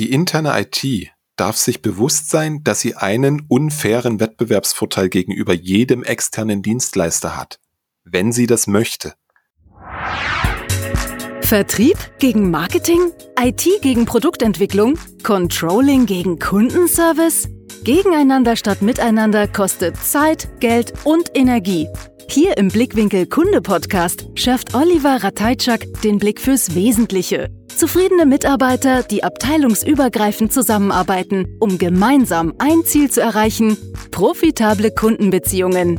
Die interne IT darf sich bewusst sein, dass sie einen unfairen Wettbewerbsvorteil gegenüber jedem externen Dienstleister hat, wenn sie das möchte. Vertrieb gegen Marketing? IT gegen Produktentwicklung? Controlling gegen Kundenservice? Gegeneinander statt miteinander kostet Zeit, Geld und Energie. Hier im Blickwinkel Kunde Podcast schärft Oliver Ratajczak den Blick fürs Wesentliche. Zufriedene Mitarbeiter, die abteilungsübergreifend zusammenarbeiten, um gemeinsam ein Ziel zu erreichen, profitable Kundenbeziehungen.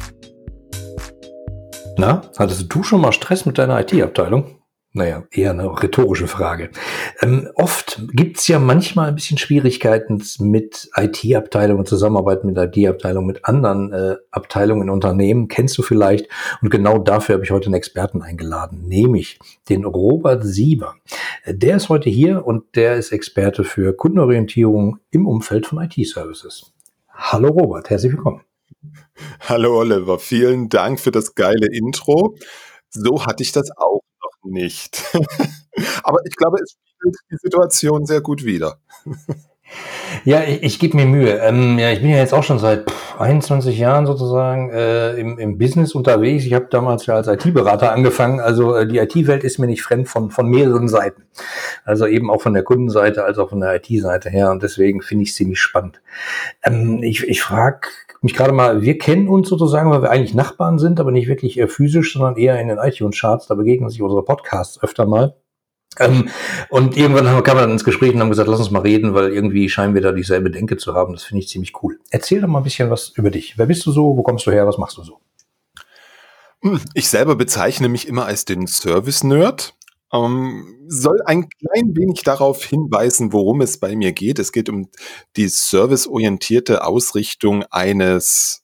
Na, hattest du schon mal Stress mit deiner IT-Abteilung? Naja, eher eine rhetorische Frage. Ähm, oft gibt's ja manchmal ein bisschen Schwierigkeiten mit IT-Abteilungen, Zusammenarbeit mit IT-Abteilungen, mit anderen äh, Abteilungen in Unternehmen, kennst du vielleicht. Und genau dafür habe ich heute einen Experten eingeladen, nämlich den Robert Sieber. Der ist heute hier und der ist Experte für Kundenorientierung im Umfeld von IT-Services. Hallo Robert, herzlich willkommen. Hallo Oliver, vielen Dank für das geile Intro. So hatte ich das auch nicht. Aber ich glaube, es spiegelt die Situation sehr gut wider. Ja, ich, ich gebe mir Mühe. Ähm, ja, ich bin ja jetzt auch schon seit 21 Jahren sozusagen äh, im, im Business unterwegs. Ich habe damals ja als IT-Berater angefangen. Also äh, die IT-Welt ist mir nicht fremd von, von mehreren Seiten. Also eben auch von der Kundenseite als auch von der IT-Seite her. Und deswegen finde ich es ziemlich spannend. Ähm, ich ich frage mich gerade mal, wir kennen uns sozusagen, weil wir eigentlich Nachbarn sind, aber nicht wirklich äh, physisch, sondern eher in den iTunes-Charts. Da begegnen sich unsere Podcasts öfter mal. Ähm, und irgendwann haben, kamen wir dann ins Gespräch und haben gesagt, lass uns mal reden, weil irgendwie scheinen wir da dieselbe Denke zu haben. Das finde ich ziemlich cool. Erzähl doch mal ein bisschen was über dich. Wer bist du so? Wo kommst du her? Was machst du so? Hm, ich selber bezeichne mich immer als den Service-Nerd. Ähm, soll ein klein wenig darauf hinweisen, worum es bei mir geht. Es geht um die serviceorientierte Ausrichtung eines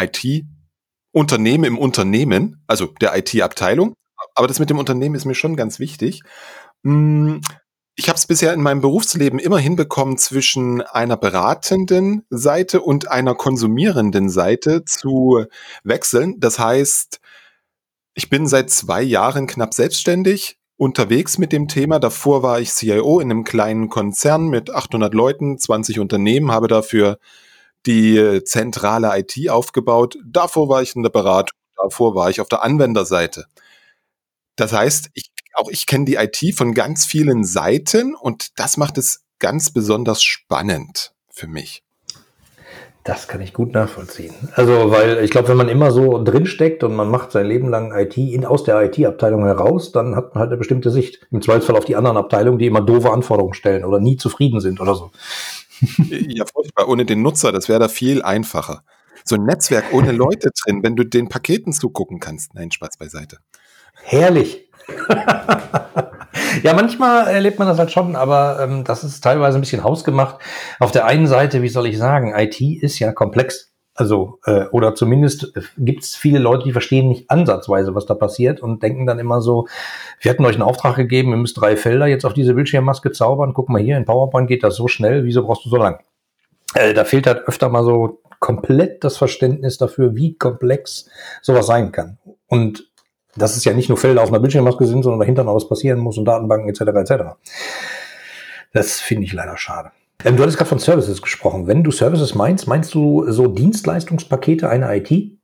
IT-Unternehmen im Unternehmen, also der IT-Abteilung aber das mit dem Unternehmen ist mir schon ganz wichtig. Hm, ich habe es bisher in meinem Berufsleben immer hinbekommen, zwischen einer beratenden Seite und einer konsumierenden Seite zu wechseln. Das heißt, ich bin seit zwei Jahren knapp selbstständig unterwegs mit dem Thema. Davor war ich CIO in einem kleinen Konzern mit 800 Leuten, 20 Unternehmen, habe dafür die zentrale IT aufgebaut. Davor war ich in der Beratung, davor war ich auf der Anwenderseite. Das heißt, ich, auch ich kenne die IT von ganz vielen Seiten und das macht es ganz besonders spannend für mich. Das kann ich gut nachvollziehen. Also, weil ich glaube, wenn man immer so drinsteckt und man macht sein Leben lang IT in, aus der IT-Abteilung heraus, dann hat man halt eine bestimmte Sicht. Im Zweifelsfall auf die anderen Abteilungen, die immer doofe Anforderungen stellen oder nie zufrieden sind oder so. Ja, furchtbar. Ohne den Nutzer, das wäre da viel einfacher. So ein Netzwerk ohne Leute drin, wenn du den Paketen zugucken kannst. Nein, Spaß beiseite. Herrlich. ja, manchmal erlebt man das halt schon, aber ähm, das ist teilweise ein bisschen hausgemacht. Auf der einen Seite, wie soll ich sagen, IT ist ja komplex. Also, äh, oder zumindest gibt es viele Leute, die verstehen nicht ansatzweise, was da passiert und denken dann immer so, wir hatten euch einen Auftrag gegeben, ihr müsst drei Felder jetzt auf diese Bildschirmmaske zaubern. Guck mal hier, in PowerPoint geht das so schnell, wieso brauchst du so lang? Äh, da fehlt halt öfter mal so komplett das Verständnis dafür, wie komplex sowas sein kann. Und dass es ja nicht nur Felder auf einer Bildschirmmaske sind, sondern dahinter noch was passieren muss und Datenbanken etc. etc. Das finde ich leider schade. Ähm, du hattest gerade von Services gesprochen. Wenn du Services meinst, meinst du so Dienstleistungspakete einer IT?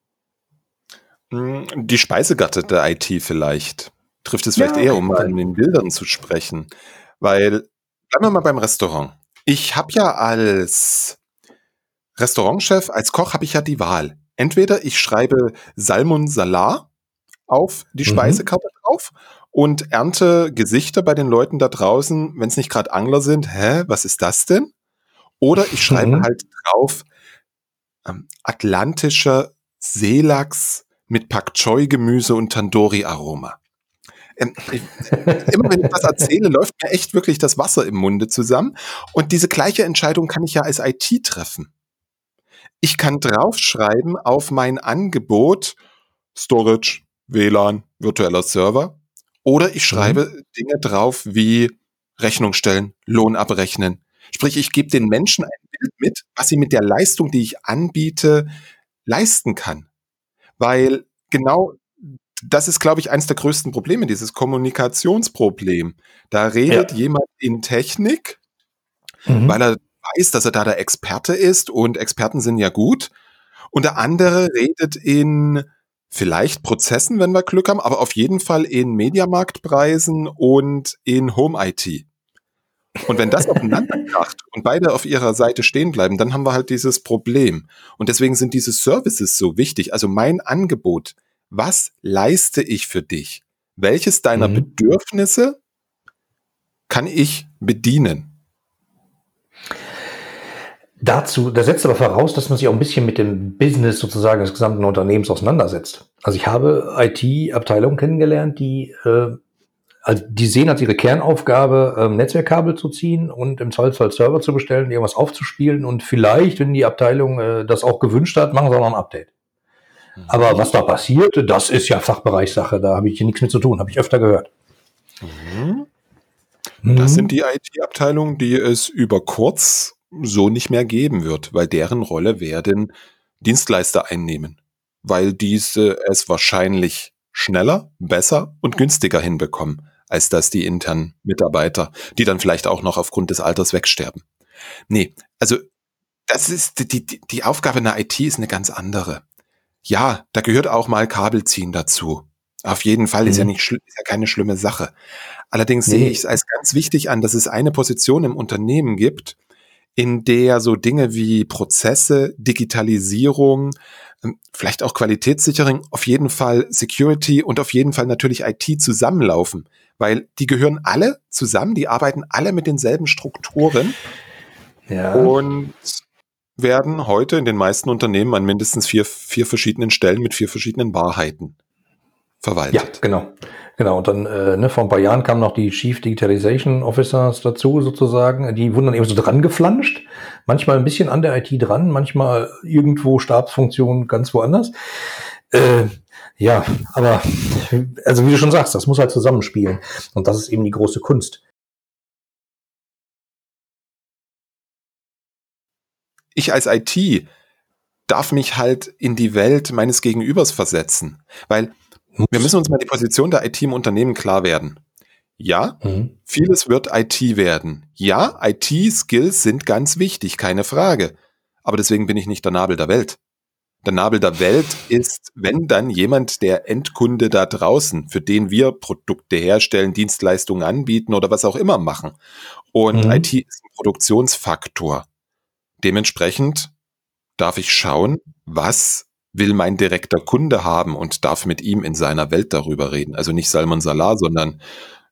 Hm, die Speisegatte der IT vielleicht. Trifft es vielleicht ja, eher, um mal in den Bildern zu sprechen. Weil, bleiben wir mal beim Restaurant. Ich habe ja als Restaurantchef, als Koch habe ich ja die Wahl. Entweder ich schreibe Salmon Salar auf die mhm. Speisekarte mhm. drauf und ernte Gesichter bei den Leuten da draußen, wenn es nicht gerade Angler sind, hä, was ist das denn? Oder ich schreibe mhm. halt drauf ähm, atlantischer Seelachs mit Pak Choi Gemüse und Tandoori Aroma. Ähm, immer wenn ich das erzähle, läuft mir echt wirklich das Wasser im Munde zusammen. Und diese gleiche Entscheidung kann ich ja als IT treffen. Ich kann draufschreiben auf mein Angebot Storage, WLAN, virtueller Server. Oder ich schreibe mhm. Dinge drauf wie Rechnung stellen, Lohn abrechnen. Sprich, ich gebe den Menschen ein Bild mit, was sie mit der Leistung, die ich anbiete, leisten kann. Weil genau das ist, glaube ich, eines der größten Probleme, dieses Kommunikationsproblem. Da redet ja. jemand in Technik mhm. weil er weiß, dass er da der Experte ist und Experten sind ja gut. Und der andere redet in vielleicht Prozessen, wenn wir Glück haben, aber auf jeden Fall in Mediamarktpreisen und in Home IT. Und wenn das aufeinander kracht und beide auf ihrer Seite stehen bleiben, dann haben wir halt dieses Problem. Und deswegen sind diese Services so wichtig. Also mein Angebot, was leiste ich für dich? Welches deiner mhm. Bedürfnisse kann ich bedienen? Dazu, da setzt aber voraus, dass man sich auch ein bisschen mit dem Business sozusagen des gesamten Unternehmens auseinandersetzt. Also ich habe IT-Abteilungen kennengelernt, die, äh, also die sehen als ihre Kernaufgabe, ähm, Netzwerkkabel zu ziehen und im Zweifelsfall Server zu bestellen, irgendwas aufzuspielen und vielleicht, wenn die Abteilung äh, das auch gewünscht hat, machen sie auch noch ein Update. Mhm. Aber was da passiert, das ist ja Fachbereichssache, da habe ich hier nichts mit zu tun, habe ich öfter gehört. Mhm. Das mhm. sind die IT-Abteilungen, die es über kurz so nicht mehr geben wird, weil deren Rolle werden Dienstleister einnehmen, weil diese es wahrscheinlich schneller, besser und günstiger hinbekommen, als dass die internen Mitarbeiter, die dann vielleicht auch noch aufgrund des Alters wegsterben. Nee, also das ist die, die, die Aufgabe in der IT ist eine ganz andere. Ja, da gehört auch mal Kabelziehen dazu. Auf jeden Fall ist ja mhm. nicht ist ja keine schlimme Sache. Allerdings nee. sehe ich es als ganz wichtig an, dass es eine Position im Unternehmen gibt, in der so Dinge wie Prozesse, Digitalisierung, ähm, vielleicht auch Qualitätssicherung, auf jeden Fall Security und auf jeden Fall natürlich IT zusammenlaufen, weil die gehören alle zusammen, die arbeiten alle mit denselben Strukturen ja. und werden heute in den meisten Unternehmen an mindestens vier, vier verschiedenen Stellen mit vier verschiedenen Wahrheiten verwaltet. Ja, genau. Genau, und dann äh, ne, vor ein paar Jahren kamen noch die Chief Digitalization Officers dazu sozusagen. Die wurden dann eben so dran geflanscht. Manchmal ein bisschen an der IT dran, manchmal irgendwo Stabsfunktion ganz woanders. Äh, ja, aber also wie du schon sagst, das muss halt zusammenspielen. Und das ist eben die große Kunst. Ich als IT darf mich halt in die Welt meines Gegenübers versetzen, weil wir müssen uns mal die Position der IT im Unternehmen klar werden. Ja, mhm. vieles wird IT werden. Ja, IT-Skills sind ganz wichtig, keine Frage. Aber deswegen bin ich nicht der Nabel der Welt. Der Nabel der Welt ist, wenn dann jemand der Endkunde da draußen, für den wir Produkte herstellen, Dienstleistungen anbieten oder was auch immer machen. Und mhm. IT ist ein Produktionsfaktor. Dementsprechend darf ich schauen, was will mein direkter Kunde haben und darf mit ihm in seiner Welt darüber reden. Also nicht Salmon Salah, sondern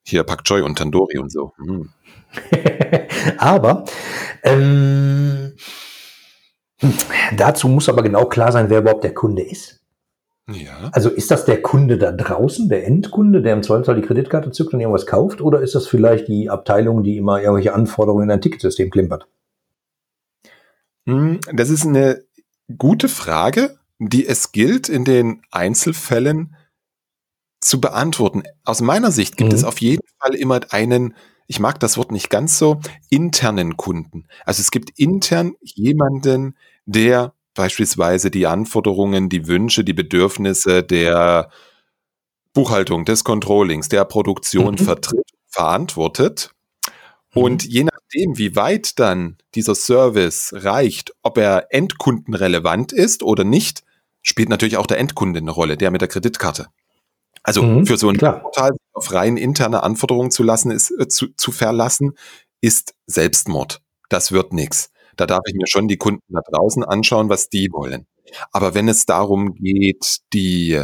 hier Pak Choi und Tandoori und so. Hm. aber ähm, dazu muss aber genau klar sein, wer überhaupt der Kunde ist. Ja. Also ist das der Kunde da draußen, der Endkunde, der im Zweifelsfall die Kreditkarte zückt und irgendwas kauft, oder ist das vielleicht die Abteilung, die immer irgendwelche Anforderungen in ein Ticketsystem klimpert? Hm, das ist eine gute Frage die es gilt, in den Einzelfällen zu beantworten. Aus meiner Sicht gibt mhm. es auf jeden Fall immer einen, ich mag das Wort nicht ganz so, internen Kunden. Also es gibt intern jemanden, der beispielsweise die Anforderungen, die Wünsche, die Bedürfnisse der Buchhaltung, des Controllings, der Produktion mhm. vertritt, verantwortet. Und mhm. je nachdem, wie weit dann dieser Service reicht, ob er endkundenrelevant ist oder nicht, spielt natürlich auch der Endkunde eine Rolle, der mit der Kreditkarte. Also mhm, für so ein klar. Portal auf rein interne Anforderungen zu lassen, ist äh, zu, zu verlassen, ist Selbstmord. Das wird nichts. Da darf ich mir schon die Kunden da draußen anschauen, was die wollen. Aber wenn es darum geht, die,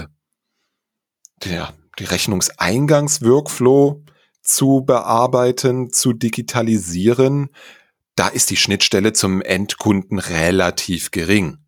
der, die Rechnungseingangsworkflow zu bearbeiten, zu digitalisieren, da ist die Schnittstelle zum Endkunden relativ gering.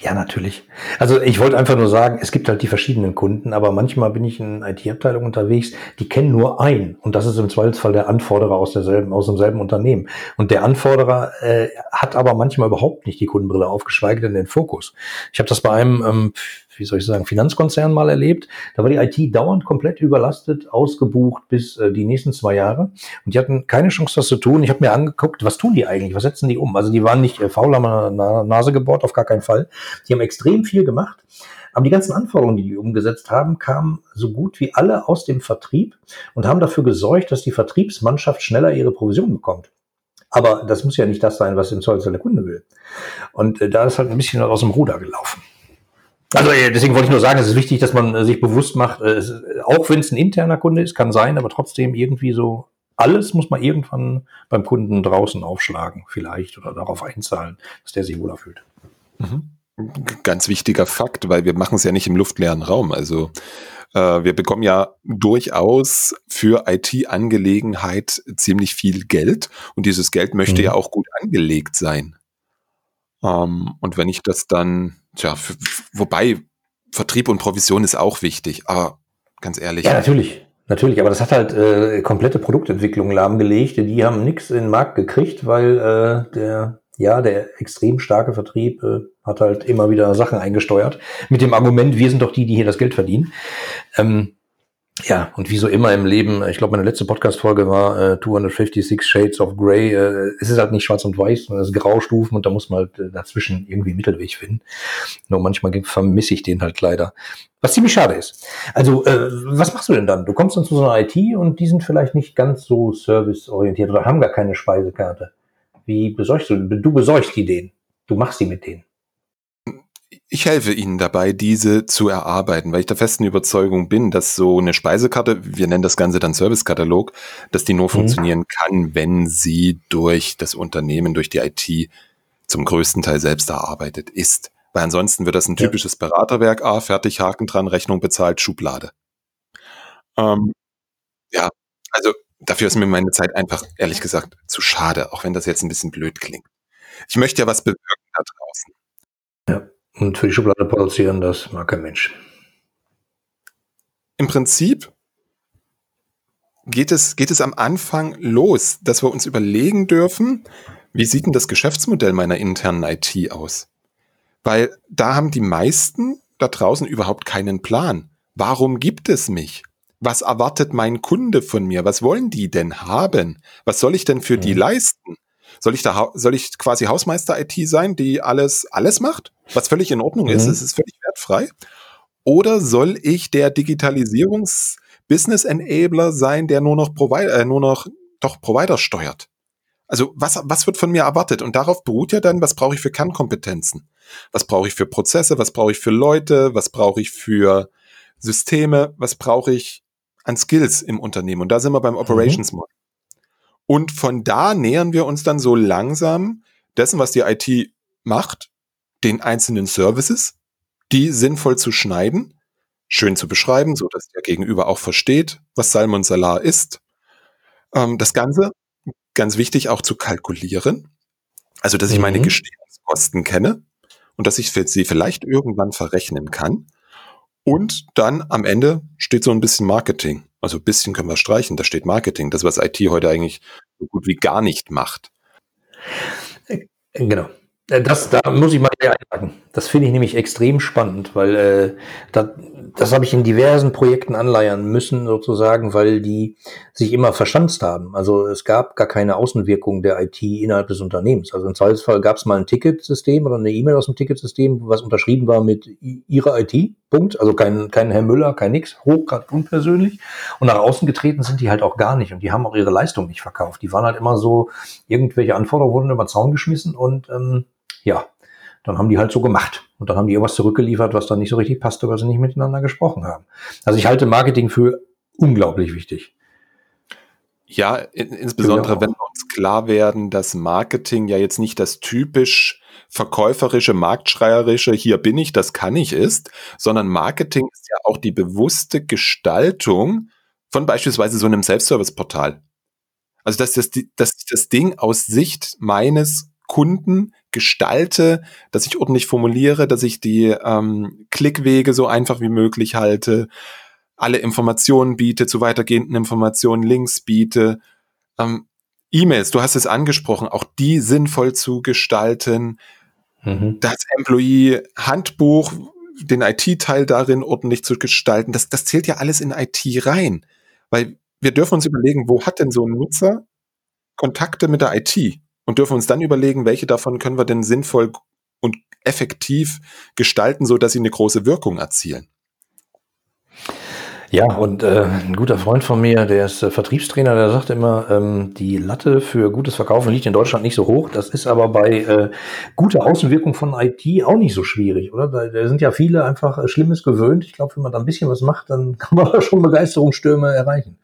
Ja, natürlich. Also ich wollte einfach nur sagen, es gibt halt die verschiedenen Kunden, aber manchmal bin ich in IT-Abteilung unterwegs, die kennen nur einen und das ist im Zweifelsfall der Anforderer aus derselben, aus demselben Unternehmen. Und der Anforderer äh, hat aber manchmal überhaupt nicht die Kundenbrille auf, geschweige denn den Fokus. Ich habe das bei einem ähm, wie soll ich sagen, Finanzkonzern mal erlebt. Da war die IT dauernd komplett überlastet, ausgebucht bis äh, die nächsten zwei Jahre. Und die hatten keine Chance, das zu tun. Ich habe mir angeguckt, was tun die eigentlich? Was setzen die um? Also die waren nicht äh, faul am Na Nase gebohrt, auf gar keinen Fall. Die haben extrem viel gemacht. Aber die ganzen Anforderungen, die die umgesetzt haben, kamen so gut wie alle aus dem Vertrieb und haben dafür gesorgt, dass die Vertriebsmannschaft schneller ihre Provision bekommt. Aber das muss ja nicht das sein, was im Zollzer der Kunde will. Und äh, da ist halt ein bisschen aus dem Ruder gelaufen. Also äh, deswegen wollte ich nur sagen, es ist wichtig, dass man äh, sich bewusst macht, äh, es, auch wenn es ein interner Kunde ist, kann sein, aber trotzdem irgendwie so alles muss man irgendwann beim Kunden draußen aufschlagen, vielleicht oder darauf einzahlen, dass der sich wohler fühlt. Mhm. Ganz wichtiger Fakt, weil wir machen es ja nicht im luftleeren Raum. Also äh, wir bekommen ja durchaus für IT-Angelegenheit ziemlich viel Geld und dieses Geld möchte mhm. ja auch gut angelegt sein. Ähm, und wenn ich das dann, tja, für, wobei Vertrieb und Provision ist auch wichtig, aber ganz ehrlich. Ja, natürlich. Natürlich, aber das hat halt äh, komplette Produktentwicklung lahmgelegt. Die haben nichts in den Markt gekriegt, weil äh, der ja der extrem starke Vertrieb äh, hat halt immer wieder Sachen eingesteuert mit dem Argument, wir sind doch die, die hier das Geld verdienen. Ähm, ja, und wie so immer im Leben, ich glaube, meine letzte Podcast-Folge war äh, 256 Shades of Grey. Äh, es ist halt nicht schwarz und weiß, sondern es ist Graustufen und da muss man halt äh, dazwischen irgendwie einen Mittelweg finden. Nur manchmal vermisse ich den halt leider. Was ziemlich schade ist. Also, äh, was machst du denn dann? Du kommst dann zu so einer IT und die sind vielleicht nicht ganz so serviceorientiert oder haben gar keine Speisekarte. Wie besorgst du? Du besorgst die denen. Du machst die mit denen ich helfe Ihnen dabei, diese zu erarbeiten, weil ich der festen Überzeugung bin, dass so eine Speisekarte, wir nennen das Ganze dann Servicekatalog, dass die nur mhm. funktionieren kann, wenn sie durch das Unternehmen, durch die IT zum größten Teil selbst erarbeitet ist. Weil ansonsten wird das ein typisches. Beraterwerk, ah, fertig, Haken dran, Rechnung bezahlt, Schublade. Ähm, ja, also dafür ist mir meine Zeit einfach, ehrlich gesagt, zu schade, auch wenn das jetzt ein bisschen blöd klingt. Ich möchte ja was bewirken da draußen. Und für die Schublade produzieren, das mag kein Mensch. Im Prinzip geht es, geht es am Anfang los, dass wir uns überlegen dürfen, wie sieht denn das Geschäftsmodell meiner internen IT aus? Weil da haben die meisten da draußen überhaupt keinen Plan. Warum gibt es mich? Was erwartet mein Kunde von mir? Was wollen die denn haben? Was soll ich denn für mhm. die leisten? Soll ich da, soll ich quasi Hausmeister-IT sein, die alles, alles macht? Was völlig in Ordnung mhm. ist. Es ist völlig wertfrei. Oder soll ich der Digitalisierungs-Business-Enabler sein, der nur noch Provider, äh, nur noch doch Provider steuert? Also was, was wird von mir erwartet? Und darauf beruht ja dann, was brauche ich für Kernkompetenzen? Was brauche ich für Prozesse? Was brauche ich für Leute? Was brauche ich für Systeme? Was brauche ich an Skills im Unternehmen? Und da sind wir beim mhm. Operations Model. Und von da nähern wir uns dann so langsam dessen, was die IT macht, den einzelnen Services, die sinnvoll zu schneiden, schön zu beschreiben, so dass der Gegenüber auch versteht, was Salmon Salar ist. Ähm, das Ganze, ganz wichtig, auch zu kalkulieren. Also, dass ich meine mhm. Gestehungskosten kenne und dass ich sie vielleicht irgendwann verrechnen kann. Und dann am Ende steht so ein bisschen Marketing. Also ein bisschen können wir streichen, da steht Marketing, das was IT heute eigentlich so gut wie gar nicht macht. Genau. Äh, das, da muss ich mal einhaken. Das finde ich nämlich extrem spannend, weil äh, da, das habe ich in diversen Projekten anleiern müssen, sozusagen, weil die sich immer verschanzt haben. Also es gab gar keine Außenwirkung der IT innerhalb des Unternehmens. Also im Zweifelsfall gab es mal ein Ticketsystem oder eine E-Mail aus dem Ticketsystem, was unterschrieben war mit ihrer IT. Punkt. Also kein, kein Herr Müller, kein nix, hochgrad unpersönlich. Und nach außen getreten sind die halt auch gar nicht. Und die haben auch ihre Leistung nicht verkauft. Die waren halt immer so, irgendwelche Anforderungen wurden über den Zaun geschmissen und ähm, ja, dann haben die halt so gemacht. Und dann haben die irgendwas zurückgeliefert, was dann nicht so richtig passte, weil sie nicht miteinander gesprochen haben. Also ich halte Marketing für unglaublich wichtig. Ja, in, insbesondere genau. wenn wir uns klar werden, dass Marketing ja jetzt nicht das typisch verkäuferische, marktschreierische, hier bin ich, das kann ich ist, sondern Marketing ist ja auch die bewusste Gestaltung von beispielsweise so einem Self-Service-Portal. Also dass das, dass das Ding aus Sicht meines Kunden gestalte, dass ich ordentlich formuliere, dass ich die ähm, Klickwege so einfach wie möglich halte, alle Informationen biete, zu weitergehenden Informationen Links biete. Ähm, E-Mails, du hast es angesprochen, auch die sinnvoll zu gestalten. Mhm. Das Employee-Handbuch, den IT-Teil darin ordentlich zu gestalten, das, das zählt ja alles in IT rein. Weil wir dürfen uns überlegen, wo hat denn so ein Nutzer Kontakte mit der IT? und dürfen uns dann überlegen, welche davon können wir denn sinnvoll und effektiv gestalten, so dass sie eine große Wirkung erzielen. Ja, und äh, ein guter Freund von mir, der ist äh, Vertriebstrainer, der sagt immer, ähm, die Latte für gutes Verkaufen liegt in Deutschland nicht so hoch. Das ist aber bei äh, guter Außenwirkung von IT auch nicht so schwierig, oder? Da, da sind ja viele einfach äh, Schlimmes gewöhnt. Ich glaube, wenn man da ein bisschen was macht, dann kann man schon Begeisterungsstürme erreichen.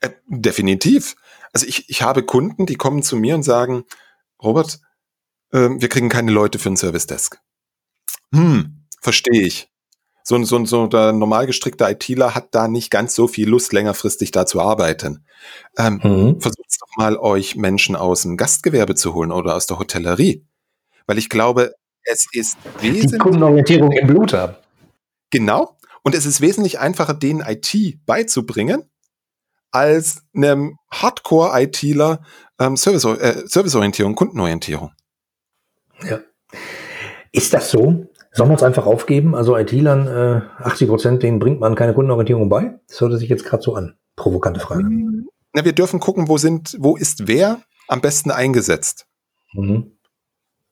Äh, definitiv. Also ich, ich habe Kunden, die kommen zu mir und sagen, Robert, äh, wir kriegen keine Leute für ein Service Desk. Hm, verstehe ich so, ein so, so der normal gestrickte ITler hat da nicht ganz so viel Lust, längerfristig da zu arbeiten. Ähm, mhm. Versucht doch mal, euch Menschen aus dem Gastgewerbe zu holen oder aus der Hotellerie. Weil ich glaube, es ist wesentlich... Die Kundenorientierung im Blut haben. Genau. Und es ist wesentlich einfacher, denen IT beizubringen, als einem Hardcore-ITler ähm, Service, äh, Serviceorientierung, Kundenorientierung. Ja. Ist das so? Sollen wir es einfach aufgeben? Also IT-Lern, äh, 80 Prozent, denen bringt man keine Kundenorientierung bei? Das hört sich jetzt gerade so an. Provokante Frage. Na, wir dürfen gucken, wo sind, wo ist wer am besten eingesetzt. Mhm.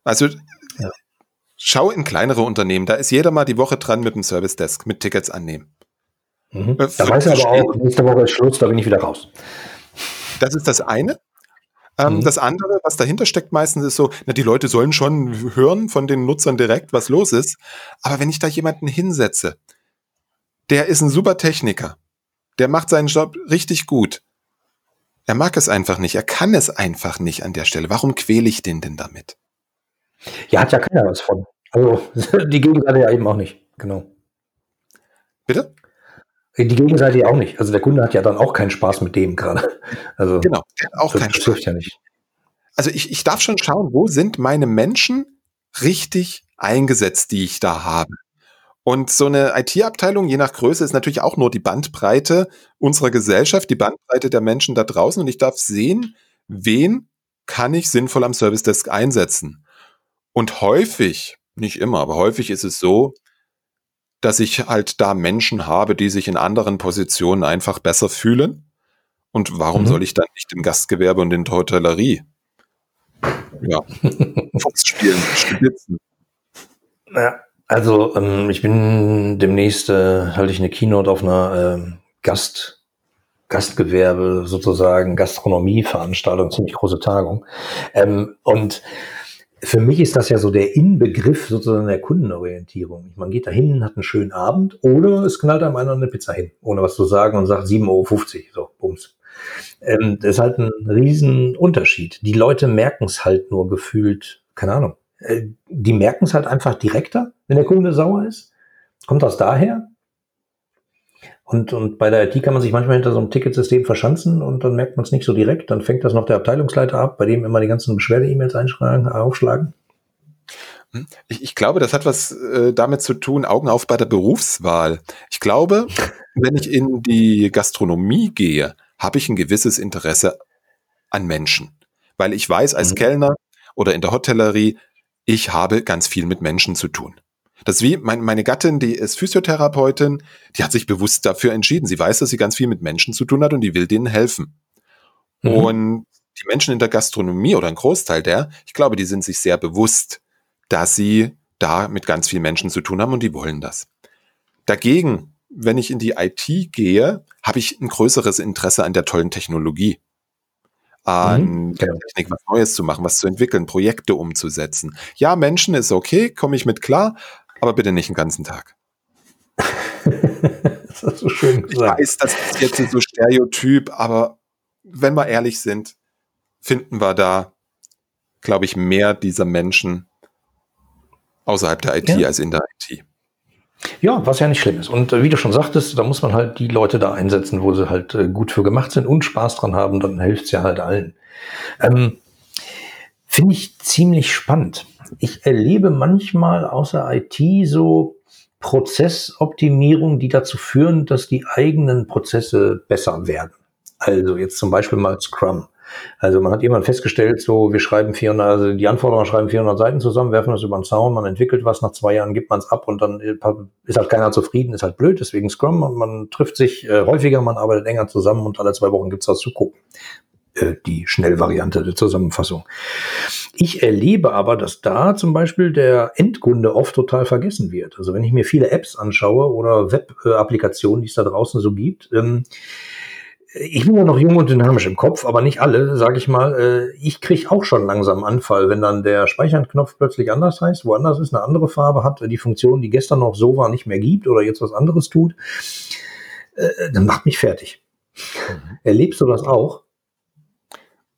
Also ja. schau in kleinere Unternehmen, da ist jeder mal die Woche dran mit dem Service Desk, mit Tickets annehmen. Mhm. Äh, da weiß er aber auch, nächste Woche ist Schluss, da bin ich wieder raus. Das ist das eine. Ähm, mhm. Das andere, was dahinter steckt meistens, ist so, na, die Leute sollen schon hören von den Nutzern direkt, was los ist. Aber wenn ich da jemanden hinsetze, der ist ein super Techniker, der macht seinen Job richtig gut. Er mag es einfach nicht, er kann es einfach nicht an der Stelle. Warum quäle ich den denn damit? Ja, hat ja keiner was von. Also die Gegenseite ja eben auch nicht, genau. Bitte? Die Gegenseite ja auch nicht. Also der Kunde hat ja dann auch keinen Spaß mit dem gerade. Also genau, auch keinen Spaß. ja nicht. Also ich, ich darf schon schauen, wo sind meine Menschen richtig eingesetzt, die ich da habe. Und so eine IT-Abteilung, je nach Größe, ist natürlich auch nur die Bandbreite unserer Gesellschaft, die Bandbreite der Menschen da draußen. Und ich darf sehen, wen kann ich sinnvoll am Service Desk einsetzen. Und häufig, nicht immer, aber häufig ist es so, dass ich halt da Menschen habe, die sich in anderen Positionen einfach besser fühlen. Und warum mhm. soll ich dann nicht im Gastgewerbe und in der Hotellerie ja, Fuchs spielen, spitzen? Ja, also ähm, ich bin demnächst, äh, halte ich eine Keynote auf einer äh, Gast, Gastgewerbe sozusagen, Gastronomieveranstaltung, ziemlich große Tagung. Ähm, und für mich ist das ja so der Inbegriff sozusagen der Kundenorientierung. Man geht da hin, hat einen schönen Abend oder es knallt einem einer eine Pizza hin, ohne was zu sagen und sagt 7,50 Euro, so, bums. Ähm, das ist halt ein Riesenunterschied. Die Leute merken es halt nur gefühlt, keine Ahnung, äh, die merken es halt einfach direkter, wenn der Kunde sauer ist. Kommt das daher? Und, und bei der IT kann man sich manchmal hinter so einem Ticketsystem verschanzen und dann merkt man es nicht so direkt. Dann fängt das noch der Abteilungsleiter ab, bei dem immer die ganzen Beschwerde-E-Mails aufschlagen. Hm. Ich, ich, glaube, das hat was äh, damit zu tun, Augen auf bei der Berufswahl. Ich glaube, wenn ich in die Gastronomie gehe, habe ich ein gewisses Interesse an Menschen. Weil ich weiß, als mhm. Kellner oder in der Hotellerie, ich habe ganz viel mit Menschen zu tun. Das ist wie mein, meine Gattin, die ist Physiotherapeutin, die hat sich bewusst dafür entschieden. Sie weiß, dass sie ganz viel mit Menschen zu tun hat und die will denen helfen. Mhm. Und die Menschen in der Gastronomie oder ein Großteil der, ich glaube, die sind sich sehr bewusst, dass sie da mit ganz vielen Menschen zu tun haben und die wollen das. Dagegen, wenn ich in die IT gehe, habe ich ein größeres Interesse an der tollen Technologie an mhm, der. Technik was Neues zu machen, was zu entwickeln, Projekte umzusetzen. Ja, Menschen ist okay, komme ich mit klar, aber bitte nicht den ganzen Tag. das ist so schön gesagt. Ich weiß, das ist jetzt so Stereotyp, aber wenn wir ehrlich sind, finden wir da, glaube ich, mehr dieser Menschen außerhalb der IT ja. als in der IT. Ja, was ja nicht schlimm ist. Und äh, wie du schon sagtest, da muss man halt die Leute da einsetzen, wo sie halt äh, gut für gemacht sind und Spaß dran haben, dann hilft es ja halt allen. Ähm, Finde ich ziemlich spannend ich erlebe manchmal außer IT so Prozessoptimierung, die dazu führen, dass die eigenen Prozesse besser werden. Also jetzt zum Beispiel mal Scrum. Also man hat irgendwann festgestellt, so wir schreiben 400, also die Anforderungen schreiben 400 Seiten zusammen, werfen das über den Zaun, man entwickelt was, nach zwei Jahren gibt man es ab und dann ist halt keiner zufrieden, ist halt blöd, deswegen Scrum und man trifft sich äh, häufiger, man arbeitet länger zusammen und alle zwei Wochen gibt's was zu gucken. Äh, die Schnellvariante der Zusammenfassung. Ich erlebe aber, dass da zum Beispiel der Endkunde oft total vergessen wird. Also wenn ich mir viele Apps anschaue oder Web-Applikationen, die es da draußen so gibt, ähm, ich bin ja noch jung und dynamisch im Kopf, aber nicht alle, sage ich mal. Äh, ich kriege auch schon langsam Anfall, wenn dann der Speichernknopf plötzlich anders heißt, woanders ist, eine andere Farbe hat, die Funktion, die gestern noch so war, nicht mehr gibt oder jetzt was anderes tut. Äh, dann macht mich fertig. Mhm. Erlebst du das auch?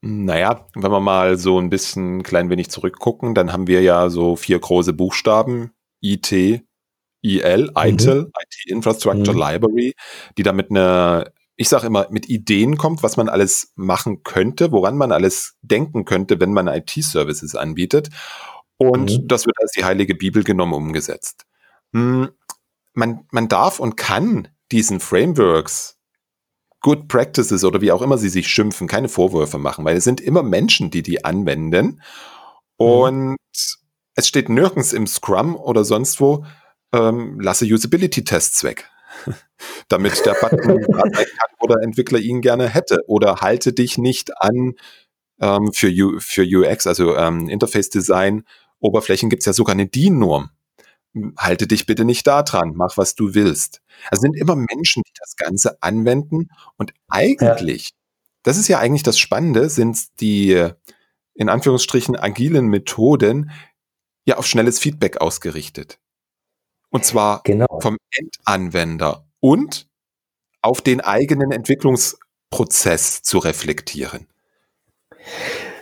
Naja, wenn wir mal so ein bisschen klein wenig zurückgucken, dann haben wir ja so vier große Buchstaben, IT, IL, ITIL, mhm. IT Infrastructure mhm. Library, die damit eine, ich sage immer, mit Ideen kommt, was man alles machen könnte, woran man alles denken könnte, wenn man IT-Services anbietet. Und mhm. das wird als die heilige Bibel genommen umgesetzt. Hm, man, man darf und kann diesen Frameworks Good Practices oder wie auch immer sie sich schimpfen, keine Vorwürfe machen, weil es sind immer Menschen, die die anwenden. Und mhm. es steht nirgends im Scrum oder sonst wo, ähm, lasse Usability-Tests weg. Damit der Button kann oder Entwickler ihn gerne hätte. Oder halte dich nicht an ähm, für, U, für UX, also ähm, Interface Design. Oberflächen gibt es ja sogar eine DIN-Norm halte dich bitte nicht da dran, mach was du willst. Also sind immer Menschen, die das Ganze anwenden und eigentlich, ja. das ist ja eigentlich das Spannende, sind die in Anführungsstrichen agilen Methoden ja auf schnelles Feedback ausgerichtet. Und zwar genau. vom Endanwender und auf den eigenen Entwicklungsprozess zu reflektieren.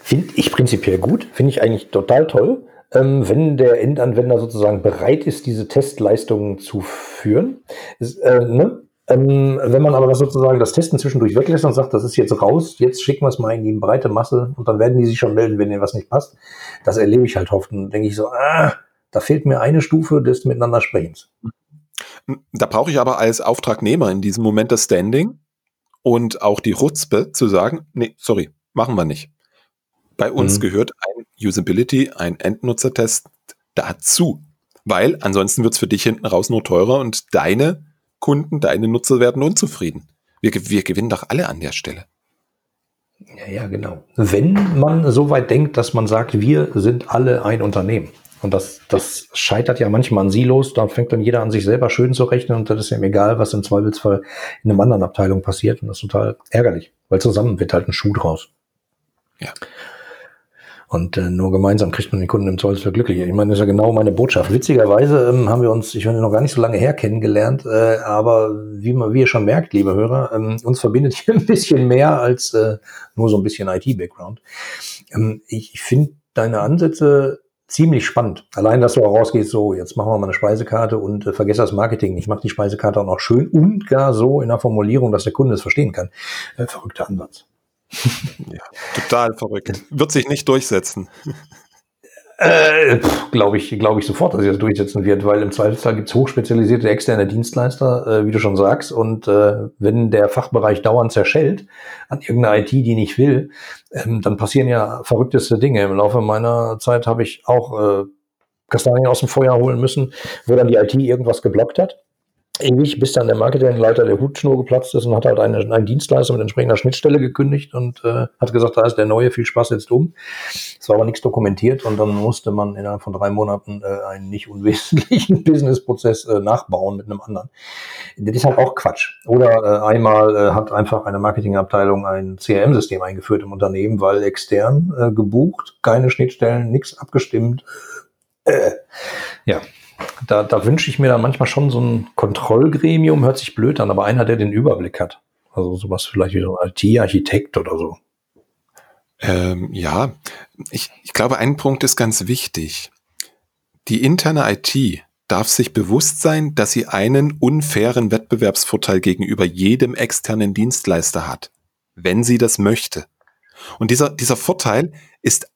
Finde ich prinzipiell gut, finde ich eigentlich total toll wenn der Endanwender sozusagen bereit ist, diese Testleistungen zu führen. Ist, äh, ne? ähm, wenn man aber das sozusagen das Testen zwischendurch weglässt und sagt, das ist jetzt raus, jetzt schicken wir es mal in die breite Masse und dann werden die sich schon melden, wenn ihnen was nicht passt. Das erlebe ich halt oft. Und denke ich so, ah, da fehlt mir eine Stufe des Miteinander Sprechens. Da brauche ich aber als Auftragnehmer in diesem Moment das Standing und auch die Rutzpe zu sagen, nee, sorry, machen wir nicht. Bei uns mhm. gehört ein Usability, ein Endnutzertest dazu. Weil ansonsten wird es für dich hinten raus nur teurer und deine Kunden, deine Nutzer werden unzufrieden. Wir, wir gewinnen doch alle an der Stelle. Ja, ja, genau. Wenn man so weit denkt, dass man sagt, wir sind alle ein Unternehmen. Und das, das scheitert ja manchmal an Silos, da fängt dann jeder an, sich selber schön zu rechnen und das ist ja egal, was im Zweifelsfall in einer anderen Abteilung passiert. Und das ist total ärgerlich, weil zusammen wird halt ein Schuh draus. Ja. Und äh, nur gemeinsam kriegt man den Kunden im Zweifelsfall glücklicher. Ich meine, das ist ja genau meine Botschaft. Witzigerweise ähm, haben wir uns, ich meine, noch gar nicht so lange her kennengelernt, äh, aber wie man, wie ihr schon merkt, liebe Hörer, ähm, uns verbindet hier ein bisschen mehr als äh, nur so ein bisschen IT-Background. Ähm, ich finde deine Ansätze ziemlich spannend. Allein, dass du auch rausgehst, so, jetzt machen wir mal eine Speisekarte und äh, vergiss das Marketing. Ich mache die Speisekarte auch noch schön und gar so in der Formulierung, dass der Kunde es verstehen kann. Äh, verrückter Ansatz ja, total verrückt. Wird sich nicht durchsetzen. Äh, glaube ich, glaube ich sofort, dass sich das durchsetzen wird, weil im Zweifelsfall gibt es hochspezialisierte externe Dienstleister, äh, wie du schon sagst, und äh, wenn der Fachbereich dauernd zerschellt an irgendeine IT, die nicht will, ähm, dann passieren ja verrückteste Dinge. Im Laufe meiner Zeit habe ich auch äh, Kastanien aus dem Feuer holen müssen, wo dann die IT irgendwas geblockt hat ewig, bis dann der Marketingleiter der Hutschnur geplatzt ist und hat halt einen, einen Dienstleister mit entsprechender Schnittstelle gekündigt und äh, hat gesagt, da ist der neue, viel Spaß jetzt um. Es war aber nichts dokumentiert und dann musste man innerhalb von drei Monaten äh, einen nicht unwesentlichen Businessprozess äh, nachbauen mit einem anderen. Das ist halt auch Quatsch. Oder äh, einmal äh, hat einfach eine Marketingabteilung ein CRM-System eingeführt im Unternehmen, weil extern äh, gebucht, keine Schnittstellen, nichts abgestimmt. Äh, ja, da, da wünsche ich mir dann manchmal schon so ein Kontrollgremium, hört sich blöd an, aber einer, der den Überblick hat. Also sowas vielleicht wie so ein IT-Architekt oder so. Ähm, ja, ich, ich glaube, ein Punkt ist ganz wichtig. Die interne IT darf sich bewusst sein, dass sie einen unfairen Wettbewerbsvorteil gegenüber jedem externen Dienstleister hat, wenn sie das möchte. Und dieser, dieser Vorteil ist,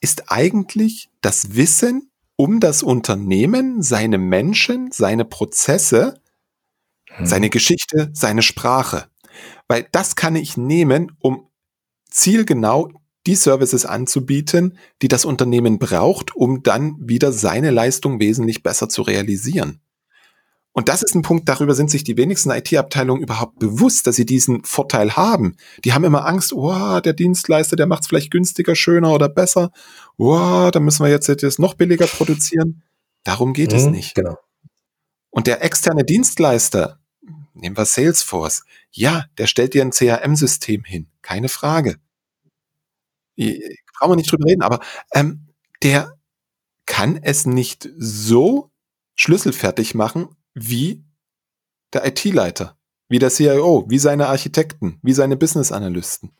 ist eigentlich das Wissen um das Unternehmen, seine Menschen, seine Prozesse, hm. seine Geschichte, seine Sprache. Weil das kann ich nehmen, um zielgenau die Services anzubieten, die das Unternehmen braucht, um dann wieder seine Leistung wesentlich besser zu realisieren. Und das ist ein Punkt, darüber sind sich die wenigsten IT-Abteilungen überhaupt bewusst, dass sie diesen Vorteil haben. Die haben immer Angst, oh, der Dienstleister, der macht es vielleicht günstiger, schöner oder besser. Oh, da müssen wir jetzt das noch billiger produzieren. Darum geht mhm, es nicht. Genau. Und der externe Dienstleister, nehmen wir Salesforce, ja, der stellt dir ein CRM-System hin, keine Frage. Brauchen wir nicht drüber reden, aber ähm, der kann es nicht so schlüsselfertig machen wie der IT-Leiter, wie der CIO, wie seine Architekten, wie seine Business-Analysten.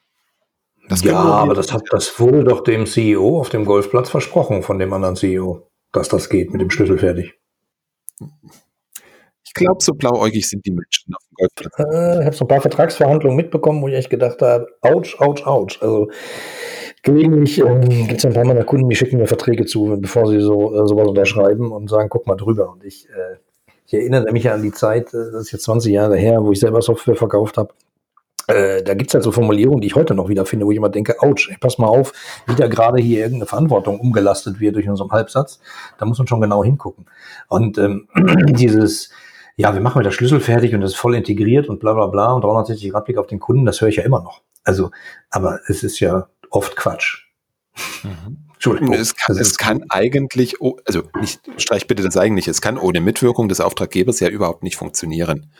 ja, aber das, hat, das wurde doch dem CEO auf dem Golfplatz versprochen von dem anderen CEO, dass das geht mit dem Schlüsselfertig. Ich glaube, so blauäugig sind die Menschen auf dem Golfplatz. Äh, ich habe so ein paar Vertragsverhandlungen mitbekommen, wo ich echt gedacht habe, ouch, ouch, ouch. Also gelegentlich ähm, gibt es ein paar meiner Kunden, die schicken mir Verträge zu, bevor sie so äh, sowas unterschreiben und sagen, guck mal drüber. Und ich, äh, ich erinnere mich ja an die Zeit, äh, das ist jetzt 20 Jahre her, wo ich selber Software verkauft habe. Äh, da gibt's halt so Formulierungen, die ich heute noch wieder finde, wo ich immer denke, ouch, ey, pass mal auf, wie da gerade hier irgendeine Verantwortung umgelastet wird durch unseren Halbsatz. Da muss man schon genau hingucken. Und ähm, dieses ja, wir machen mit der Schlüssel fertig und das ist voll integriert und bla bla bla und 360 Grad Blick auf den Kunden, das höre ich ja immer noch. Also, aber es ist ja oft Quatsch. Mhm. Entschuldigung. Es kann, es kann eigentlich, also nicht, streich bitte das eigentlich, es kann ohne Mitwirkung des Auftraggebers ja überhaupt nicht funktionieren.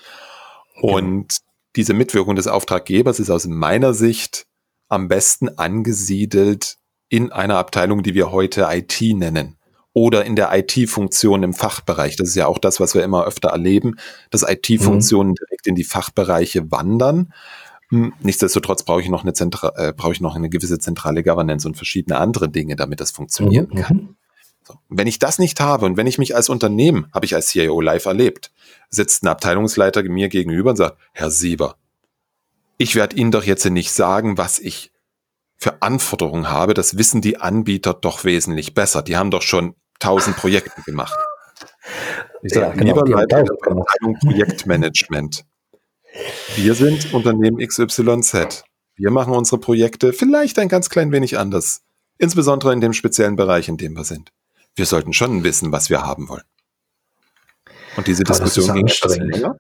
Und diese Mitwirkung des Auftraggebers ist aus meiner Sicht am besten angesiedelt in einer Abteilung, die wir heute IT nennen oder in der IT-Funktion im Fachbereich. Das ist ja auch das, was wir immer öfter erleben, dass IT-Funktionen mhm. direkt in die Fachbereiche wandern. Hm, nichtsdestotrotz brauche ich noch eine Zentra äh, brauche ich noch eine gewisse zentrale Governance und verschiedene andere Dinge, damit das funktionieren mhm. kann. So. Wenn ich das nicht habe und wenn ich mich als Unternehmen, habe ich als CIO live erlebt, sitzt ein Abteilungsleiter mir gegenüber und sagt, Herr Sieber, ich werde Ihnen doch jetzt nicht sagen, was ich für Anforderungen habe, das wissen die Anbieter doch wesentlich besser. Die haben doch schon tausend Projekte gemacht. Ich sage, ja, genau, lieber Leiter Abteilung Projektmanagement. Wir sind Unternehmen XYZ. Wir machen unsere Projekte vielleicht ein ganz klein wenig anders. Insbesondere in dem speziellen Bereich, in dem wir sind. Wir sollten schon wissen, was wir haben wollen. Und diese Diskussion ging etwas länger.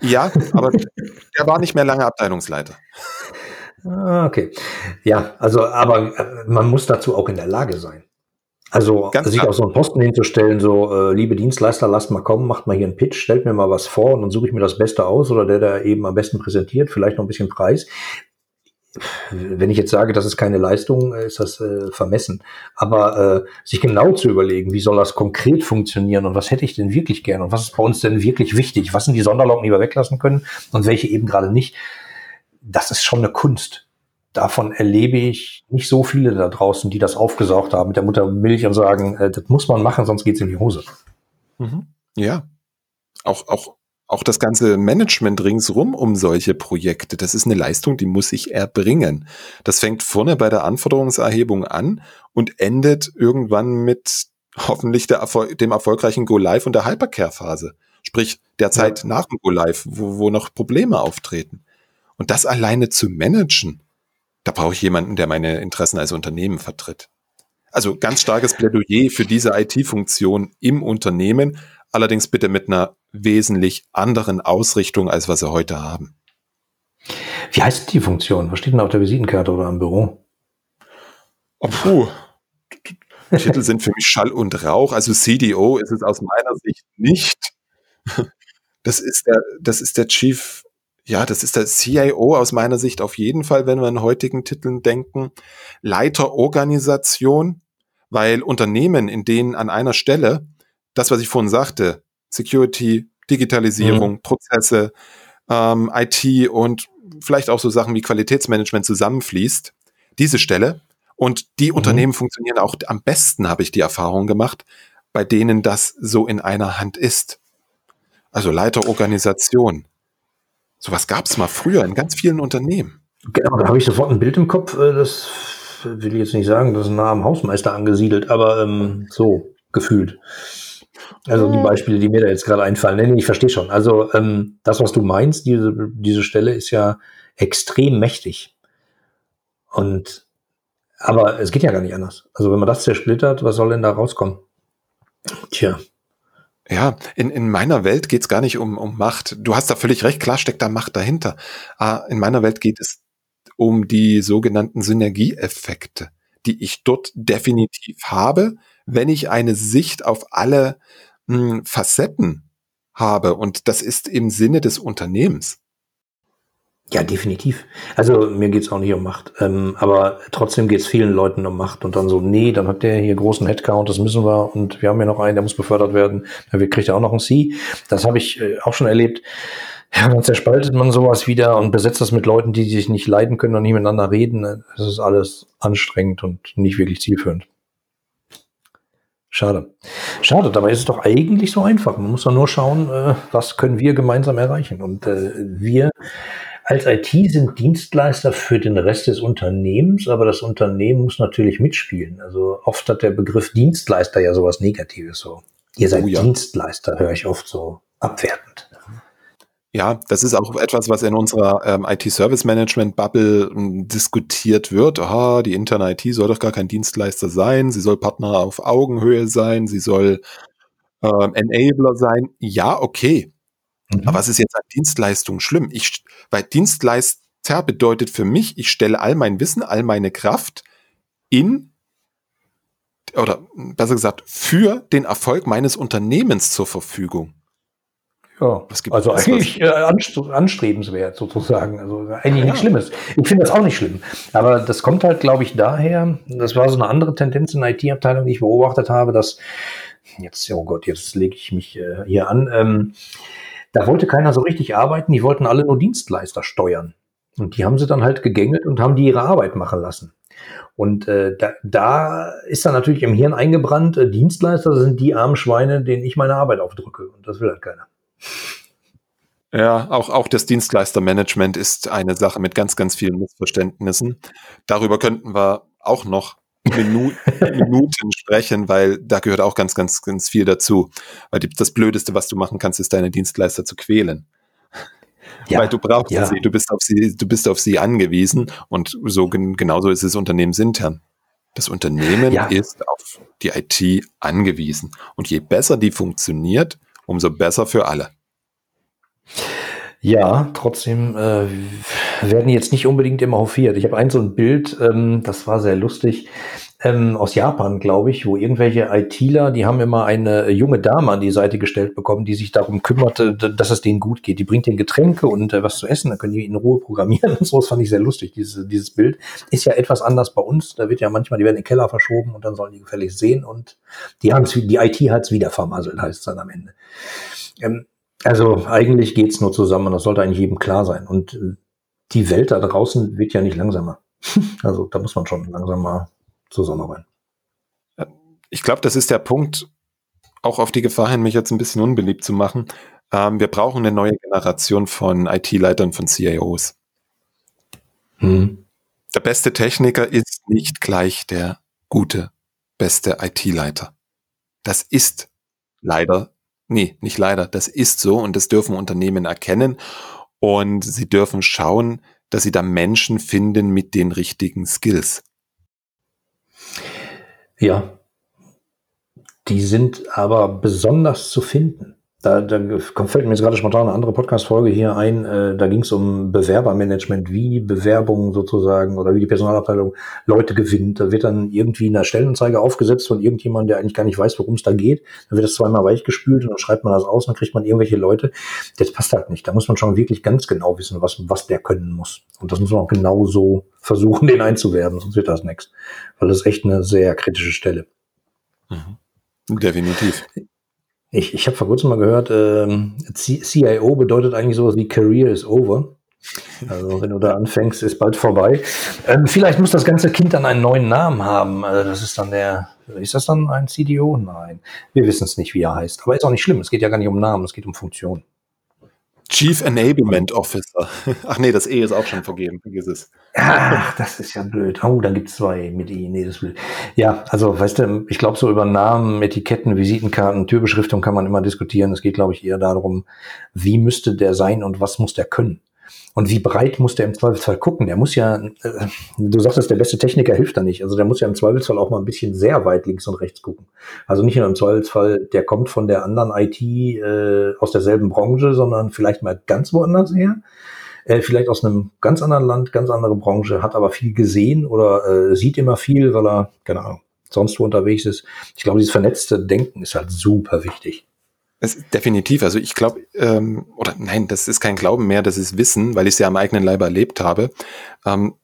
Ja, aber der war nicht mehr lange Abteilungsleiter. Ah, okay. Ja, also, aber äh, man muss dazu auch in der Lage sein. Also Ganz sich klar. auf so einen Posten hinzustellen, so, äh, liebe Dienstleister, lasst mal kommen, macht mal hier einen Pitch, stellt mir mal was vor und dann suche ich mir das Beste aus oder der, der eben am besten präsentiert, vielleicht noch ein bisschen Preis. Wenn ich jetzt sage, das ist keine Leistung, äh, ist das äh, vermessen. Aber äh, sich genau zu überlegen, wie soll das konkret funktionieren und was hätte ich denn wirklich gern und was ist bei uns denn wirklich wichtig? Was sind die Sonderlocken, die wir weglassen können und welche eben gerade nicht? Das ist schon eine Kunst davon erlebe ich nicht so viele da draußen, die das aufgesaugt haben mit der Mutter Milch und sagen, äh, das muss man machen, sonst geht's in die Hose. Mhm. Ja. Auch, auch, auch das ganze Management ringsrum um solche Projekte, das ist eine Leistung, die muss ich erbringen. Das fängt vorne bei der Anforderungserhebung an und endet irgendwann mit hoffentlich der Erfol dem erfolgreichen Go Live und der Hypercare-Phase. Sprich, der Zeit ja. nach dem Go Live, wo, wo noch Probleme auftreten. Und das alleine zu managen, da brauche ich jemanden, der meine Interessen als Unternehmen vertritt. Also ganz starkes Plädoyer für diese IT-Funktion im Unternehmen, allerdings bitte mit einer wesentlich anderen Ausrichtung, als was sie heute haben. Wie heißt die Funktion? Was steht denn auf der Visitenkarte oder am Büro? Oh, puh. Titel sind für mich Schall und Rauch. Also CDO ist es aus meiner Sicht nicht. Das ist der, das ist der Chief ja, das ist der CIO aus meiner Sicht auf jeden Fall, wenn wir in heutigen Titeln denken. Leiterorganisation, weil Unternehmen, in denen an einer Stelle das, was ich vorhin sagte, Security, Digitalisierung, mhm. Prozesse, ähm, IT und vielleicht auch so Sachen wie Qualitätsmanagement zusammenfließt, diese Stelle. Und die mhm. Unternehmen funktionieren auch am besten, habe ich die Erfahrung gemacht, bei denen das so in einer Hand ist. Also Leiterorganisation. Sowas gab es mal früher in ganz vielen Unternehmen. Genau, da habe ich sofort ein Bild im Kopf. Äh, das will ich jetzt nicht sagen, das ist nah am Hausmeister angesiedelt, aber ähm, so gefühlt. Also die Beispiele, die mir da jetzt gerade einfallen, nee, nee, ich verstehe schon. Also ähm, das, was du meinst, diese, diese Stelle ist ja extrem mächtig. Und aber es geht ja gar nicht anders. Also wenn man das zersplittert, was soll denn da rauskommen? Tja. Ja, in, in meiner Welt geht es gar nicht um, um Macht. Du hast da völlig recht, klar steckt da Macht dahinter. Ah, in meiner Welt geht es um die sogenannten Synergieeffekte, die ich dort definitiv habe, wenn ich eine Sicht auf alle mh, hm, Facetten habe. Und das ist im Sinne des Unternehmens. Ja, definitiv. Also mir geht's auch nicht um Macht. Ähm, aber trotzdem geht's vielen Leuten um Macht. Und dann so, nee, dann hat der hier großen Headcount, das müssen wir. Und wir haben ja noch einen, der muss befördert werden. Wir kriegt ja auch noch ein C. Das habe ich äh, auch schon erlebt. Ja, dann zerspaltet man sowas wieder und besetzt das mit Leuten, die sich nicht leiden können und nicht miteinander reden. Das ist alles anstrengend und nicht wirklich zielführend. Schade. Schade, dabei ist es doch eigentlich so einfach. Man muss doch nur schauen, äh, was können wir gemeinsam erreichen. Und äh, wir als IT sind Dienstleister für den Rest des Unternehmens, aber das Unternehmen muss natürlich mitspielen. Also oft hat der Begriff Dienstleister ja sowas Negatives so. Ihr seid oh ja. Dienstleister, höre ich oft so abwertend. Ja, das ist auch etwas, was in unserer ähm, IT-Service-Management-Bubble ähm, diskutiert wird. Aha, die interne IT soll doch gar kein Dienstleister sein. Sie soll Partner auf Augenhöhe sein. Sie soll ähm, Enabler sein. Ja, okay. Mhm. Aber was ist jetzt an Dienstleistung schlimm? Ich, weil Dienstleister bedeutet für mich, ich stelle all mein Wissen, all meine Kraft in oder besser gesagt, für den Erfolg meines Unternehmens zur Verfügung. Ja, also eigentlich äh, anstrebenswert sozusagen. Also eigentlich ja. nichts Schlimmes. Ich finde das auch nicht schlimm. Aber das kommt halt, glaube ich, daher, das war so eine andere Tendenz in der IT-Abteilung, die ich beobachtet habe, dass, jetzt, oh Gott, jetzt lege ich mich äh, hier an, ähm, da wollte keiner so richtig arbeiten, die wollten alle nur Dienstleister steuern. Und die haben sie dann halt gegängelt und haben die ihre Arbeit machen lassen. Und äh, da, da ist dann natürlich im Hirn eingebrannt, äh, Dienstleister sind die armen Schweine, denen ich meine Arbeit aufdrücke. Und das will halt keiner. Ja, auch, auch das Dienstleistermanagement ist eine Sache mit ganz, ganz vielen Missverständnissen. Darüber könnten wir auch noch Minuten, Minuten sprechen, weil da gehört auch ganz, ganz, ganz viel dazu. Weil die, das Blödeste, was du machen kannst, ist deine Dienstleister zu quälen. Ja, weil du brauchst ja. sie, du bist auf sie, du bist auf sie angewiesen und so genauso ist es unternehmensintern. Das Unternehmen ja. ist auf die IT angewiesen und je besser die funktioniert, umso besser für alle. Ja, trotzdem äh, werden jetzt nicht unbedingt immer hofiert. Ich habe ein so ein Bild, ähm, das war sehr lustig, ähm, aus Japan, glaube ich, wo irgendwelche ITler, die haben immer eine junge Dame an die Seite gestellt bekommen, die sich darum kümmerte, dass es denen gut geht. Die bringt denen Getränke und äh, was zu essen, dann können die in Ruhe programmieren und so. Das fand ich sehr lustig, dieses, dieses Bild. Ist ja etwas anders bei uns. Da wird ja manchmal, die werden in den Keller verschoben und dann sollen die gefällig sehen und die haben die IT hat's wieder vermasselt, heißt es dann am Ende. Ähm, also eigentlich geht's nur zusammen, das sollte eigentlich jedem klar sein. Und äh, die Welt da draußen wird ja nicht langsamer. Also da muss man schon langsam mal zusammenarbeiten. Ich glaube, das ist der Punkt, auch auf die Gefahr hin, mich jetzt ein bisschen unbeliebt zu machen. Ähm, wir brauchen eine neue Generation von IT-Leitern, von CIOs. Hm. Der beste Techniker ist nicht gleich der gute, beste IT-Leiter. Das ist leider Nee, nicht leider. Das ist so und das dürfen Unternehmen erkennen. Und sie dürfen schauen, dass sie da Menschen finden mit den richtigen Skills. Ja. Die sind aber besonders zu finden. Da, da fällt mir jetzt gerade spontan eine andere Podcast-Folge hier ein. Äh, da ging es um Bewerbermanagement, wie Bewerbungen sozusagen oder wie die Personalabteilung Leute gewinnt. Da wird dann irgendwie eine Stellenanzeige aufgesetzt von irgendjemandem, der eigentlich gar nicht weiß, worum es da geht. Dann wird das zweimal weichgespült und dann schreibt man das aus und dann kriegt man irgendwelche Leute. Das passt halt nicht. Da muss man schon wirklich ganz genau wissen, was, was der können muss. Und das muss man auch genau so versuchen, den einzuwerben, sonst wird das nichts. Weil das ist echt eine sehr kritische Stelle. Mhm. Definitiv. Ich, ich habe vor kurzem mal gehört, ähm, CIO bedeutet eigentlich sowas wie Career is over. Also wenn du da anfängst, ist bald vorbei. Ähm, vielleicht muss das ganze Kind dann einen neuen Namen haben. Also das ist dann der, ist das dann ein CDO? Nein, wir wissen es nicht, wie er heißt. Aber ist auch nicht schlimm. Es geht ja gar nicht um Namen, es geht um Funktion. Chief Enablement Officer. Ach nee, das E ist auch schon vergeben, vergiss es. Ach, das ist ja blöd. Oh, dann gibt's zwei mit I. Nee, das ist blöd. Ja, also, weißt du, ich glaube, so über Namen, Etiketten, Visitenkarten, Türbeschriftung kann man immer diskutieren. Es geht, glaube ich, eher darum, wie müsste der sein und was muss der können. Und wie breit muss der im Zweifelsfall gucken? Der muss ja, äh, du sagtest, der beste Techniker hilft da nicht. Also der muss ja im Zweifelsfall auch mal ein bisschen sehr weit links und rechts gucken. Also nicht nur im Zweifelsfall, der kommt von der anderen IT äh, aus derselben Branche, sondern vielleicht mal ganz woanders her. Äh, vielleicht aus einem ganz anderen Land, ganz andere Branche, hat aber viel gesehen oder äh, sieht immer viel, weil er, keine Ahnung, sonst wo unterwegs ist. Ich glaube, dieses vernetzte Denken ist halt super wichtig. Es, definitiv. Also ich glaube, ähm, oder nein, das ist kein Glauben mehr, das ist Wissen, weil ich es ja am eigenen Leib erlebt habe. Ähm,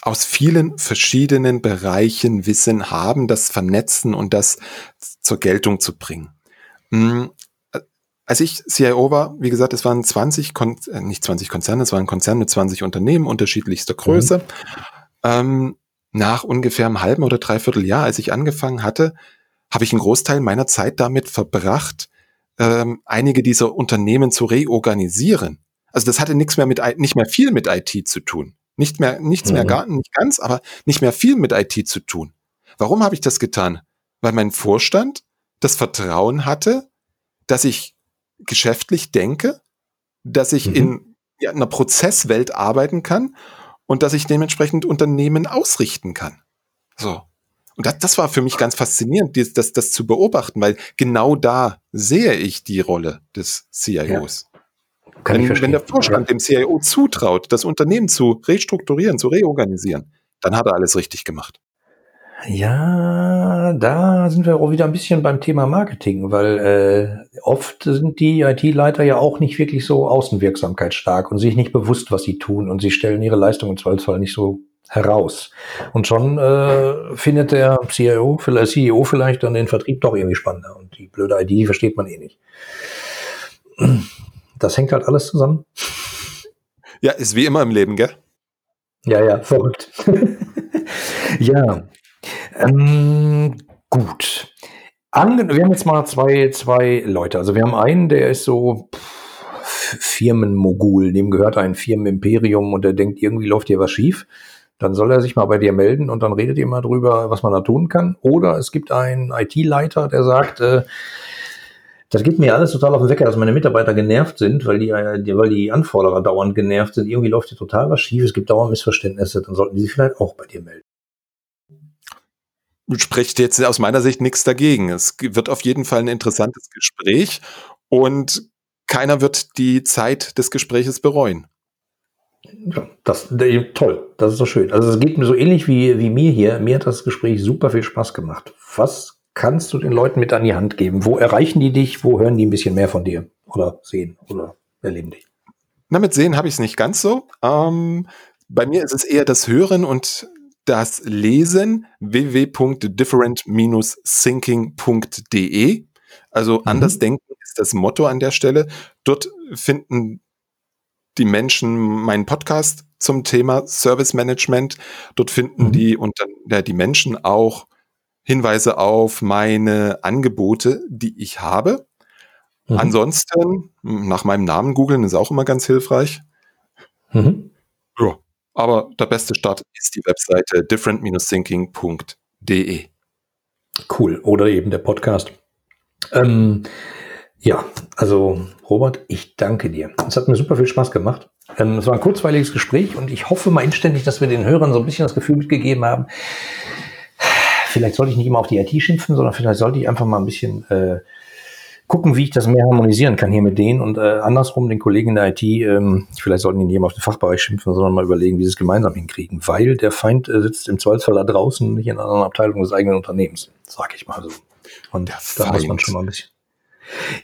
aus vielen verschiedenen Bereichen Wissen haben, das vernetzen und das zur Geltung zu bringen. Mhm. Als ich CIO war, wie gesagt, es waren 20, Kon äh, nicht 20 Konzerne, es waren ein Konzern mit 20 Unternehmen unterschiedlichster Größe. Mhm. Ähm, nach ungefähr einem halben oder dreiviertel Jahr, als ich angefangen hatte, habe ich einen Großteil meiner Zeit damit verbracht, ähm, einige dieser Unternehmen zu reorganisieren. Also das hatte nichts mehr mit nicht mehr viel mit IT zu tun. Nicht mehr, nichts mhm. mehr gar nicht ganz, aber nicht mehr viel mit IT zu tun. Warum habe ich das getan? Weil mein Vorstand das Vertrauen hatte, dass ich geschäftlich denke, dass ich mhm. in ja, einer Prozesswelt arbeiten kann und dass ich dementsprechend Unternehmen ausrichten kann. So. Und das, das war für mich ganz faszinierend, das, das zu beobachten, weil genau da sehe ich die Rolle des CIOs. Ja. Wenn, wenn, der Vorstand dem CIO zutraut, das Unternehmen zu restrukturieren, zu reorganisieren, dann hat er alles richtig gemacht. Ja, da sind wir auch wieder ein bisschen beim Thema Marketing, weil äh, oft sind die IT-Leiter ja auch nicht wirklich so außenwirksamkeitsstark und sich nicht bewusst, was sie tun und sie stellen ihre Leistung im Zweifelsfall nicht so heraus. Und schon äh, findet der CIO, vielleicht, CEO vielleicht dann den Vertrieb doch irgendwie spannender. Und die blöde ID versteht man eh nicht. Das hängt halt alles zusammen. Ja, ist wie immer im Leben, gell? Ja, ja, verrückt. ja. Ähm, gut. Ange wir haben jetzt mal zwei, zwei Leute. Also wir haben einen, der ist so Firmenmogul, dem gehört ein Firmenimperium und der denkt, irgendwie läuft hier was schief dann soll er sich mal bei dir melden und dann redet ihr mal drüber, was man da tun kann. Oder es gibt einen IT-Leiter, der sagt, äh, das gibt mir alles total auf den Wecker, dass meine Mitarbeiter genervt sind, weil die, äh, weil die Anforderer dauernd genervt sind. Irgendwie läuft hier total was schief, es gibt dauernd Missverständnisse, dann sollten die sich vielleicht auch bei dir melden. Spricht jetzt aus meiner Sicht nichts dagegen. Es wird auf jeden Fall ein interessantes Gespräch und keiner wird die Zeit des Gespräches bereuen. Ja, das toll, das ist so schön. Also es geht mir so ähnlich wie, wie mir hier. Mir hat das Gespräch super viel Spaß gemacht. Was kannst du den Leuten mit an die Hand geben? Wo erreichen die dich? Wo hören die ein bisschen mehr von dir? Oder sehen oder erleben dich? Na, mit sehen habe ich es nicht ganz so. Ähm, bei mir ist es eher das Hören und das Lesen www.different-thinking.de. Also mhm. anders denken ist das Motto an der Stelle. Dort finden die Menschen meinen Podcast zum Thema Service Management. Dort finden mhm. die, und ja, die Menschen auch Hinweise auf meine Angebote, die ich habe. Mhm. Ansonsten, nach meinem Namen googeln ist auch immer ganz hilfreich. Mhm. Aber der beste Start ist die Webseite different-thinking.de. Cool. Oder eben der Podcast. Ähm, ja, also Robert, ich danke dir. Es hat mir super viel Spaß gemacht. Ähm, es war ein kurzweiliges Gespräch und ich hoffe mal inständig, dass wir den Hörern so ein bisschen das Gefühl mitgegeben haben, vielleicht sollte ich nicht immer auf die IT schimpfen, sondern vielleicht sollte ich einfach mal ein bisschen äh, gucken, wie ich das mehr harmonisieren kann hier mit denen und äh, andersrum den Kollegen in der IT, ähm, vielleicht sollten die nicht immer auf den Fachbereich schimpfen, sondern mal überlegen, wie sie es gemeinsam hinkriegen, weil der Feind äh, sitzt im Zweifelsfall da draußen, nicht in einer anderen Abteilung des eigenen Unternehmens, sag ich mal so. Und der da Feind. muss man schon mal ein bisschen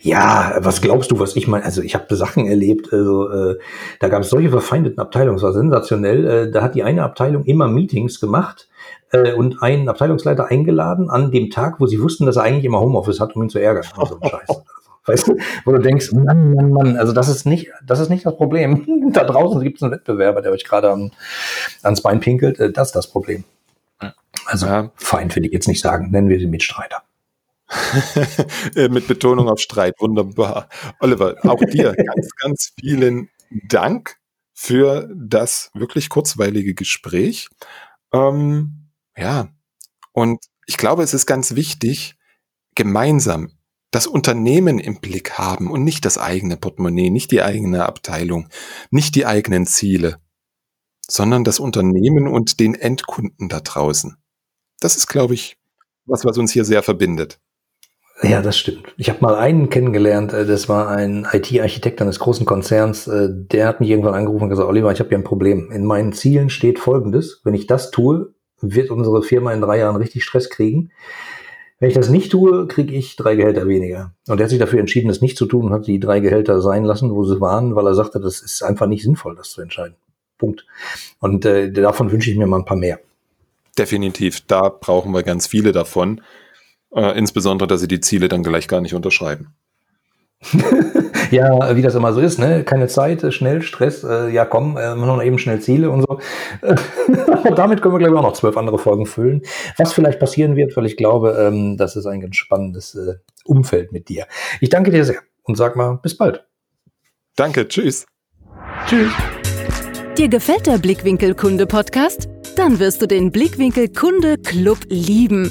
ja, was glaubst du, was ich meine? Also ich habe Sachen erlebt, also äh, da gab es solche verfeindeten Abteilungen, das war sensationell. Äh, da hat die eine Abteilung immer Meetings gemacht äh, und einen Abteilungsleiter eingeladen an dem Tag, wo sie wussten, dass er eigentlich immer Homeoffice hat, um ihn zu ärgern. Also, Scheiß. Weißt du, wo du denkst, Mann, Mann, Mann, also das ist nicht, das ist nicht das Problem. da draußen gibt es einen Wettbewerber, der euch gerade an, ans Bein pinkelt. Äh, das ist das Problem. Also ja. Feind will ich jetzt nicht sagen, nennen wir sie Mitstreiter. Äh, mit Betonung auf Streit. Wunderbar. Oliver, auch dir ganz, ganz vielen Dank für das wirklich kurzweilige Gespräch. Ähm, ja, und ich glaube, es ist ganz wichtig, gemeinsam das Unternehmen im Blick haben und nicht das eigene Portemonnaie, nicht die eigene Abteilung, nicht die eigenen Ziele, sondern das Unternehmen und den Endkunden da draußen. Das ist, glaube ich, was, was uns hier sehr verbindet. Ja, das stimmt. Ich habe mal einen kennengelernt, äh, das war ein IT-Architekt eines großen Konzerns, äh, der hat mich irgendwann angerufen und gesagt, Oliver, ich habe hier ein Problem. In meinen Zielen steht folgendes, wenn ich das tue, wird unsere Firma in drei Jahren richtig Stress kriegen. Wenn ich das nicht tue, kriege ich drei Gehälter weniger. Und er hat sich dafür entschieden, das nicht zu tun und hat die drei Gehälter sein lassen, wo sie waren, weil er sagte, das ist einfach nicht sinnvoll, das zu entscheiden. Punkt. Und äh, davon wünsche ich mir mal ein paar mehr. Definitiv, da brauchen wir ganz viele davon. Äh, insbesondere, dass sie die Ziele dann gleich gar nicht unterschreiben. ja, wie das immer so ist, ne? Keine Zeit, äh, schnell, Stress, äh, ja komm, äh, noch eben schnell Ziele und so. damit können wir, glaube ich, auch noch zwölf andere Folgen füllen. Was vielleicht passieren wird, weil ich glaube, ähm, das ist ein ganz spannendes äh, Umfeld mit dir. Ich danke dir sehr und sag mal, bis bald. Danke, tschüss. Tschüss. Dir gefällt der Blickwinkel Kunde Podcast? Dann wirst du den Blickwinkel Kunde Club lieben.